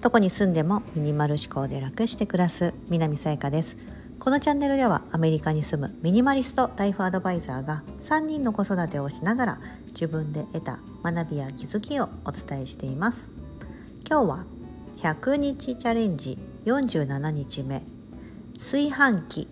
どこに住んでもミニマル思考で楽して暮らす南さやかです。このチャンネルではアメリカに住むミニマリストライフアドバイザーが3人の子育てをしながら自分で得た学びや気づきをお伝えしています。今日は100日チャレンジ47日目。炊飯器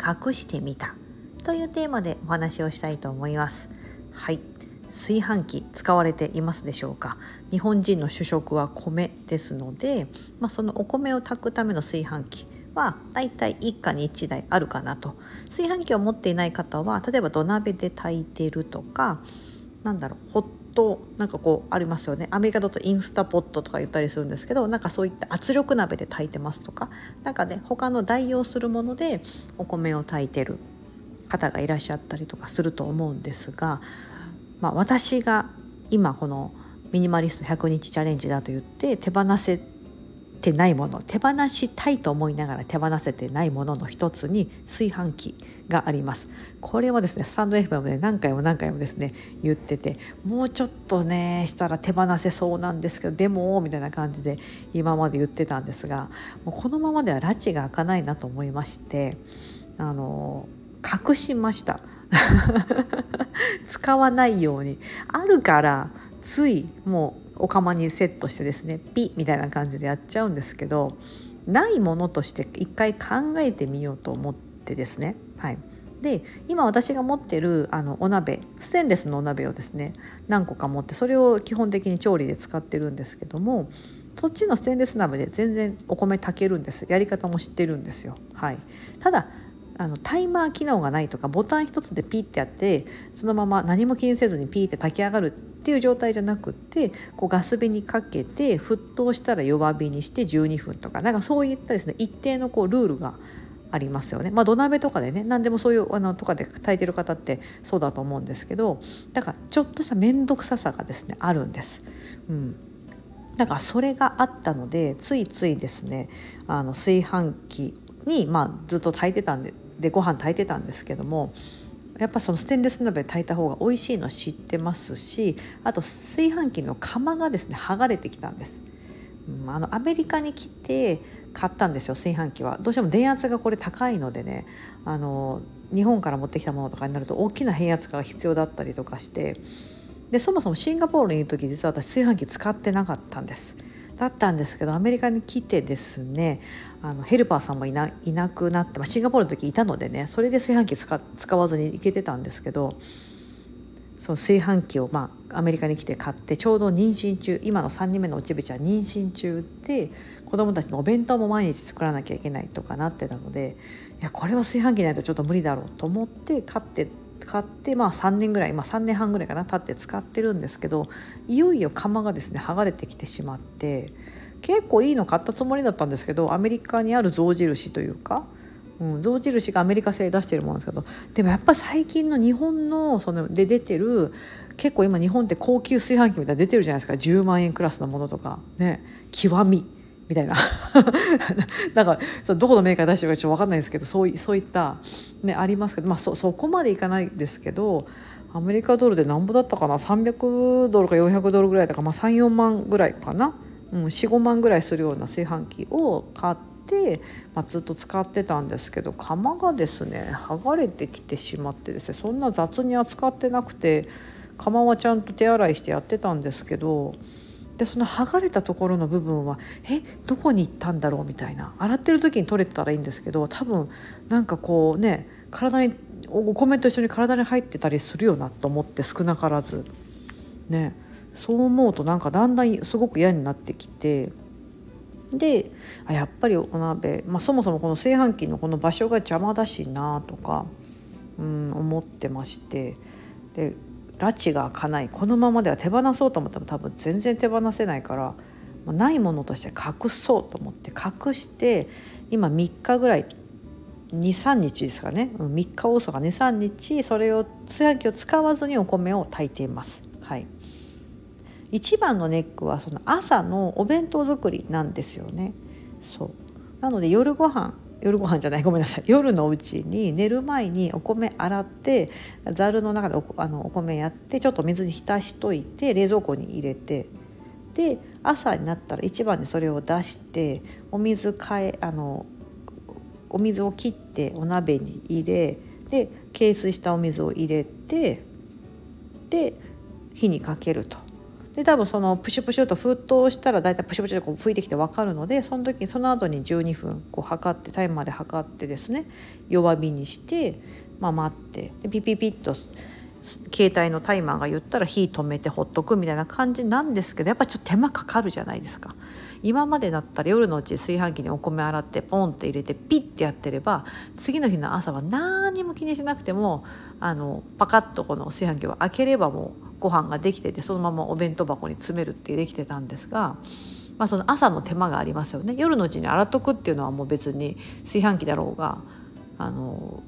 隠してみたというテーマでお話をしたいと思います。はい。炊飯器使われていますでしょうか？日本人の主食は米ですので、まあ、そのお米を炊くための炊飯器はだいたい一家に1台あるかなと。炊飯器を持っていない方は例えば土鍋で炊いてるとかなんだろうホットなんかこうありますよね。アメリカだとインスタポットとか言ったりするんですけどなんかそういった圧力鍋で炊いてますとか。なんかね他の代用するものでお米を炊いてる方がいらっしゃったりとかすると思うんですが、まあ、私が今このミニマリスト100日チャレンジだと言って手放せてないもの手放したいと思いながら手放せてないものの一つに炊飯器があります。これはですねスタンド FM で何回も何回もですね言っててもうちょっとねしたら手放せそうなんですけどでもみたいな感じで今まで言ってたんですがもうこのままでは拉致が開かないなと思いましてあの隠しました。使わないように。あるからついもうお釜にセットしてですねピッみたいな感じでやっちゃうんですけどないものとして一回考えてみようと思ってですね。はい。で今私が持ってるあのお鍋ステンレスのお鍋をですね何個か持ってそれを基本的に調理で使ってるんですけどもそっちのステンレス鍋で全然お米炊けるんです。やり方も知ってるんですよ。はい。ただあのタイマー機能がないとかボタン一つでピッてやってそのまま何も気にせずにピーって炊き上がるっていう状態じゃなくってこうガス火にかけて沸騰したら弱火にして12分とかなんかそういったですね一定のこうルールがありますよね。まあ、土鍋とかでね何でもそういうあのとかで炊いてる方ってそうだと思うんですけどだからちょっとした面倒くささがですねあるんです。うんだからそれがあったのでついついですねあの炊飯器に、まあ、ずっと炊いてたんででご飯炊いてたんですけどもやっぱそのステンレス鍋炊いた方が美味しいの知ってますしあと炊飯器の釜がですね剥がれてきたんです。うん、あのアメリカに来て買ったんですよ炊飯器はどうしても電圧がこれ高いのでねあの日本から持ってきたものとかになると大きな変圧が必要だったりとかしてでそもそもシンガポールにいる時実は私炊飯器使ってなかったんです。だったんですけどアメリカに来てですねあのヘルパーさんもいないなくなって、まあ、シンガポールの時いたのでねそれで炊飯器使わずに行けてたんですけどその炊飯器を、まあ、アメリカに来て買ってちょうど妊娠中今の3人目のおちびちゃん妊娠中で子供たちのお弁当も毎日作らなきゃいけないとかなってたのでいやこれは炊飯器ないとちょっと無理だろうと思って買って買ってまあ3年ぐらい、まあ、3年半ぐらいかな経って使ってるんですけどいよいよ釜がですね剥がれてきてしまって結構いいの買ったつもりだったんですけどアメリカにある象印というか、うん、象印がアメリカ製出してるものですけどでもやっぱ最近の日本のそので出てる結構今日本って高級炊飯器みたいな出てるじゃないですか。10万円クラスのものとかね。極み。みたいな なんかそどこのメーカー出してるかちょっと分かんないですけどそうそういった、ね、ありますけど、まあそ、そこまでいかないですけどアメリカドルでなんぼだったかな？300ドルか400ドルぐらいだから、まあ、34万ぐらいかな、うん、45万ぐらいするような炊飯器を買って、まあ、ずっと使ってたんですけど釜がですね剥がれてきてしまってですねそんな雑に扱ってなくて釜はちゃんと手洗いしてやってたんですけど。でその剥がれたところの部分はえどこに行ったんだろうみたいな。洗ってる時に取れてたらいいんですけど多分なんかこうね体にお米と一緒に体に入ってたりするよなと思って少なからず。ね。そう思うとなんかだんだんすごく嫌になってきて。であやっぱりお鍋、まあ、そもそもこの炊飯器のこの場所が邪魔だしなとか、うん、思ってまして。で拉致が開かないこのままでは手放そうと思っても多分全然手放せないからないものとして隠そうと思って隠して今3日ぐらい23日ですかね3日遅か23日それを炊飯器を使わずにお米を炊いています。はい、一番のネックはその朝のお弁当作りなんですよね。そうなので夜ご飯夜ご飯じゃないごめんなさい夜のうちに寝る前にお米洗ってざるの中でおあのお米やってちょっと水に浸しといて冷蔵庫に入れてで朝になったら一番にそれを出してお水かえあのお水を切ってお鍋に入れで軽水したお水を入れてで火にかけると。で多分そのプシュプシュと沸騰したら大体プシュプシュとこう吹いてきて分かるのでその時その後に12分こう測ってタイマーで測ってですね弱火にして、まあ、待ってでピピピッと携帯のタイマーが言ったら火止めてほっとくみたいな感じなんですけどやっぱちょっと手間かかるじゃないですか今までだったら夜のうち炊飯器にお米洗ってポンって入れてピッてやってれば次の日の朝は何も気にしなくてもあのパカッとこの炊飯器を開ければもうご飯ができててそのままお弁当箱に詰めるってできてたんですが。まあ、その朝の手間がありますよね夜のうちに洗っとくっていうのはもう別に炊飯器だろうがあの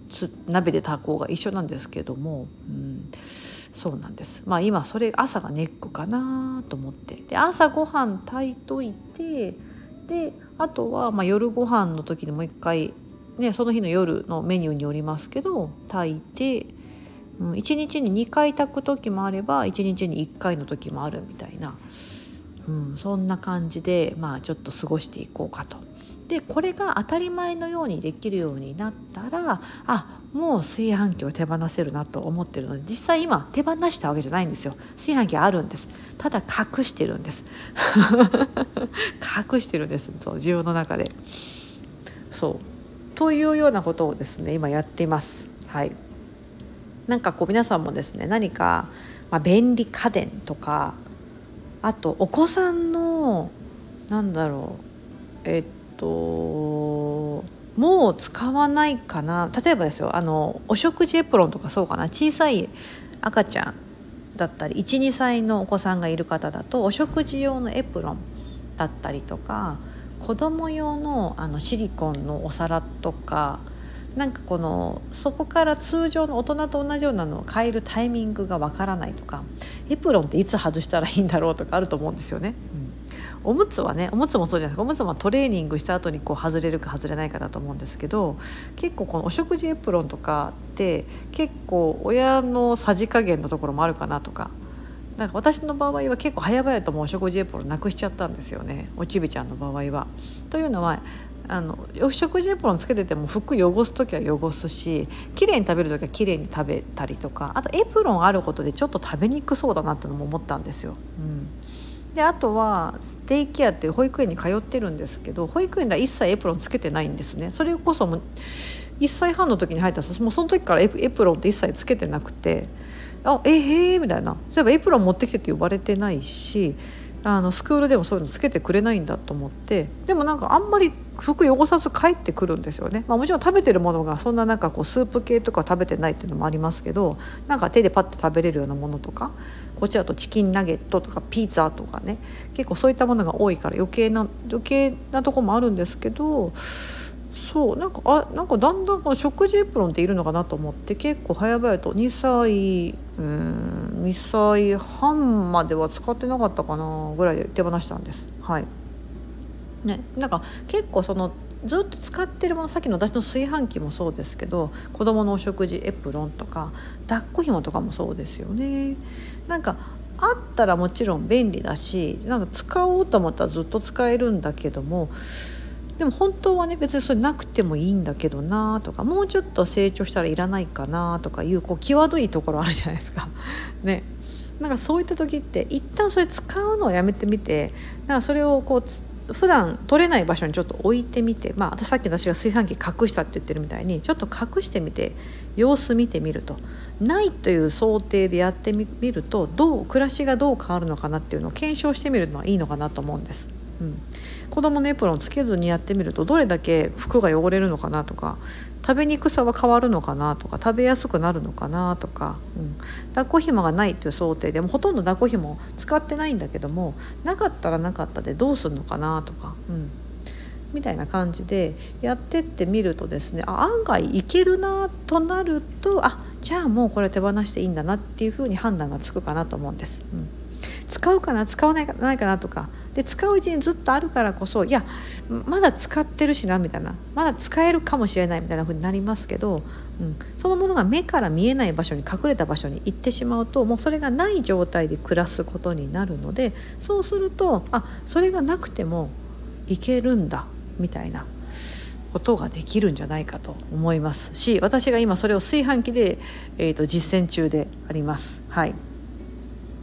鍋で炊こうが一緒なんですけども、うん、そうなんです。まあ今それ朝がネックかなと思って。で朝ごはん炊いといてであとはまあ夜ご飯の時にもう一回ねその日の夜のメニューによりますけど炊いて、うん、1日に2回炊く時もあれば1日に1回の時もあるみたいな、うん、そんな感じでまあちょっと過ごしていこうかと。でこれが当たり前のようにできるようになったらあもう炊飯器を手放せるなと思ってるので実際今手放したわけじゃないんですよ。炊飯器あるんです。ただ隠してるんです。隠してるんです。そう自分の中で。そう。というようなことをですね今やっています。はい。なんかこう皆さんもですね何か、まあ、便利家電とかあとお子さんのなんだろうえっともう使わないかな。例えばですよあのお食事エプロンとかそうかな。小さい赤ちゃんだったり12歳のお子さんがいる方だとお食事用のエプロンだったりとか子供用のあのシリコンのお皿とかなんかこのそこから通常の大人と同じようなのを変えるタイミングがわからないとかエプロンっていつ外したらいいんだろうとかあると思うんですよね。うんおむつはねおむつもそうじゃないですかおむつはトレーニングした後にこう外れるか外れないかだと思うんですけど結構このお食事エプロンとかって結構親のさじ加減のところもあるかなとかなんか私の場合は結構早々ともお食事エプロンなくしちゃったんですよねおちびちゃんの場合は。というのはあの食事エプロンつけてても服汚す時は汚すし綺麗に食べる時は綺麗に食べたりとかあとエプロンあることでちょっと食べにくそうだなってのも思ったんですよ。うん。であとはデイケアっていう保育園に通ってるんですけど保育園では一切エプロンつけてないんですね。それこそも1歳半の時に入ったらもうその時からエプロンって一切つけてなくてあえへえみたいな。そういえばエプロン持ってきてって呼ばれてないしあのスクールでもそういうのつけてくれないんだと思ってでもなんかあんまり服汚さず帰ってくるんですよね、まあ、もちろん食べてるものがそんななんかこうスープ系とか食べてないっていうのもありますけどなんか手でパッと食べれるようなものとかこっちだとチキンナゲットとかピザとかね結構そういったものが多いから余計な余計なとこもあるんですけどそうなんかあなんかだんだんこの食事エプロンっているのかなと思って結構早々と2歳うん2歳半までは使ってなかったかなぐらいで手放したんです。はいね、なんか結構そのずっと使ってるものさっきの私の炊飯器もそうですけど子どものお食事エプロンとか抱っこひもとかもそうですよね。なんかあったらもちろん便利だしなんか使おうと思ったらずっと使えるんだけどもでも本当はね別にそれなくてもいいんだけどなとかもうちょっと成長したらいらないかなとかいうこう際どいところあるじゃないですか。ねなんかそういった時って一旦それ使うのをやめてみてなんかそれをこう普段取れない場所にちょっと置いてみてまあさっき私が炊飯器隠したって言ってるみたいにちょっと隠してみて様子見てみるとないという想定でやってみるとどう暮らしがどう変わるのかなっていうのを検証してみるのはいいのかなと思うんです。うん、子供のエプロンつけずにやってみるとどれだけ服が汚れるのかなとか食べにくさは変わるのかなとか食べやすくなるのかなとか、うん、抱っこひもがないという想定でもほとんど抱っこひも使ってないんだけどもなかったらなかったでどうするのかなとか、うん、みたいな感じでやってってみるとですねあ案外いけるなとなるとあじゃあもうこれ手放していいんだなっていうふうに判断がつくかなと思うんです。うん。使うかな使わないかないかなとか。で使ううちにずっとあるからこそいやまだ使ってるしなみたいな。まだ使えるかもしれないみたいな風になりますけど、うん、そのものが目から見えない場所に隠れた場所に行ってしまうともうそれがない状態で暮らすことになるのでそうするとあそれがなくてもいけるんだみたいな。ことができるんじゃないかと思いますし私が今それを炊飯器で、えーと、実践中であります。はい。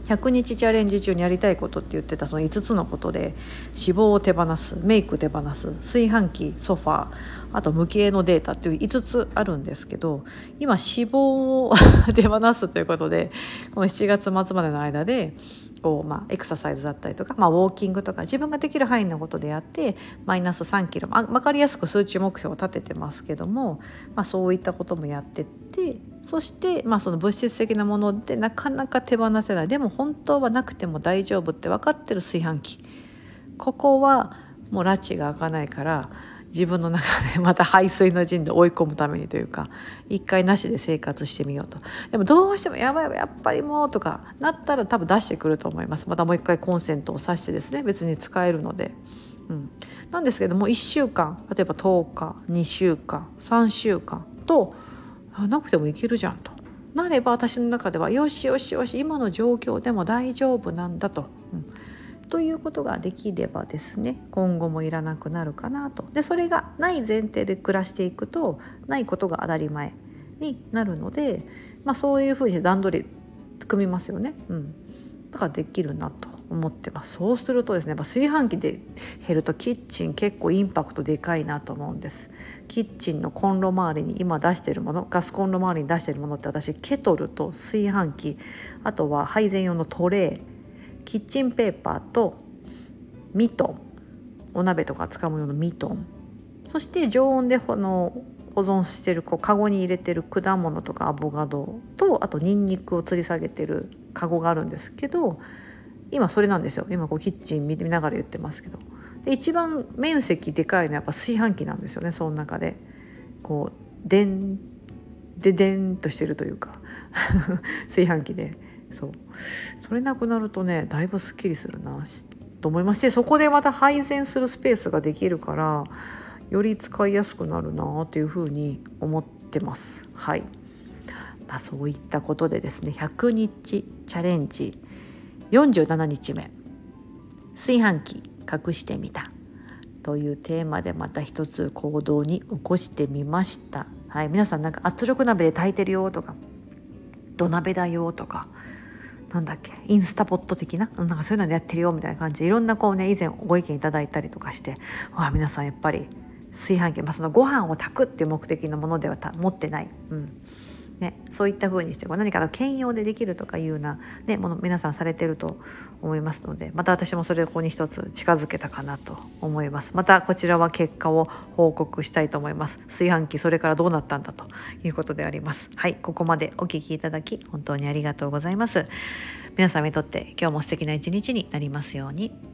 100日チャレンジ中にやりたいことって言ってたその5つのことで脂肪を手放すメイク手放す炊飯器ソファーあと無形のデータっていう5つあるんですけど今脂肪を 手放すということでこの7月末までの間でこう、まあ、エクササイズだったりとか、まあ、ウォーキングとか自分ができる範囲のことでやってマイナス3キロ、まあ、分かりやすく数値目標を立ててますけども、まあ、そういったこともやってってそして、まあ、その物質的なものでなかなか手放せない。でも本当はなくても大丈夫って分かってる炊飯器。ここはもう拉致が開かないから自分の中で また排水の陣で追い込むためにというか一回なしで生活してみようと。でもどうしてもやばいやっぱりもうとかなったら多分出してくると思います。またもう一回コンセントを挿してですね別に使えるので。うん、なんですけども1週間例えば10日2週間3週間となくてもいけるじゃんと。なれば私の中ではよしよしよし今の状況でも大丈夫なんだと、うん、ということができればですね今後もいらなくなるかなと。でそれがない前提で暮らしていくとないことが当たり前になるので、まあ、そういうふうに段取り組みますよね。うん、だからできるなと。思ってます。そうするとですねやっぱ炊飯器で減るとキッチン結構インパクトでかいなと思うんです。キッチンのコンロ周りに今出してるものガスコンロ周りに出してるものって私ケトルと炊飯器あとは配膳用のトレーキッチンペーパーとミトンお鍋とか使うもののミトンそして常温でこの保存してるこうカゴに入れてる果物とかアボカドとあとニンニクを吊り下げてるカゴがあるんですけど今それなんですよ。今こうキッチン見ながら言ってますけど。で一番面積でかいのはやっぱ炊飯器なんですよね。その中で。こうでんででんとしてるというか。炊飯器で。そう。それなくなるとねだいぶすっきりするな。と思いますしそこでまた配膳するスペースができるからより使いやすくなるなというふうに思ってます。はい、まあ、そういったことでですね100日チャレンジ47日目。炊飯器隠してみたというテーマでまた一つ行動に起こしてみました。はい、皆さんなんか圧力鍋で炊いてるよとか土鍋だよとかなんだっけインスタポット的ななんかそういうのでやってるよみたいな感じ。でいろんなこうね以前ご意見いただいたりとかしてわあ皆さんやっぱり炊飯器、まあ、そのご飯を炊くっていう目的のものでは持ってない、うん、ね、そういった風にしてこう何かの兼用でできるとかいうような、ね、もの皆さんされてると思いますのでまた私もそれをここに一つ近づけたかなと思います。またこちらは結果を報告したいと思います。炊飯器それからどうなったんだということであります。はいここまでお聞きいただき本当にありがとうございます。皆様にとって今日も素敵な一日になりますように。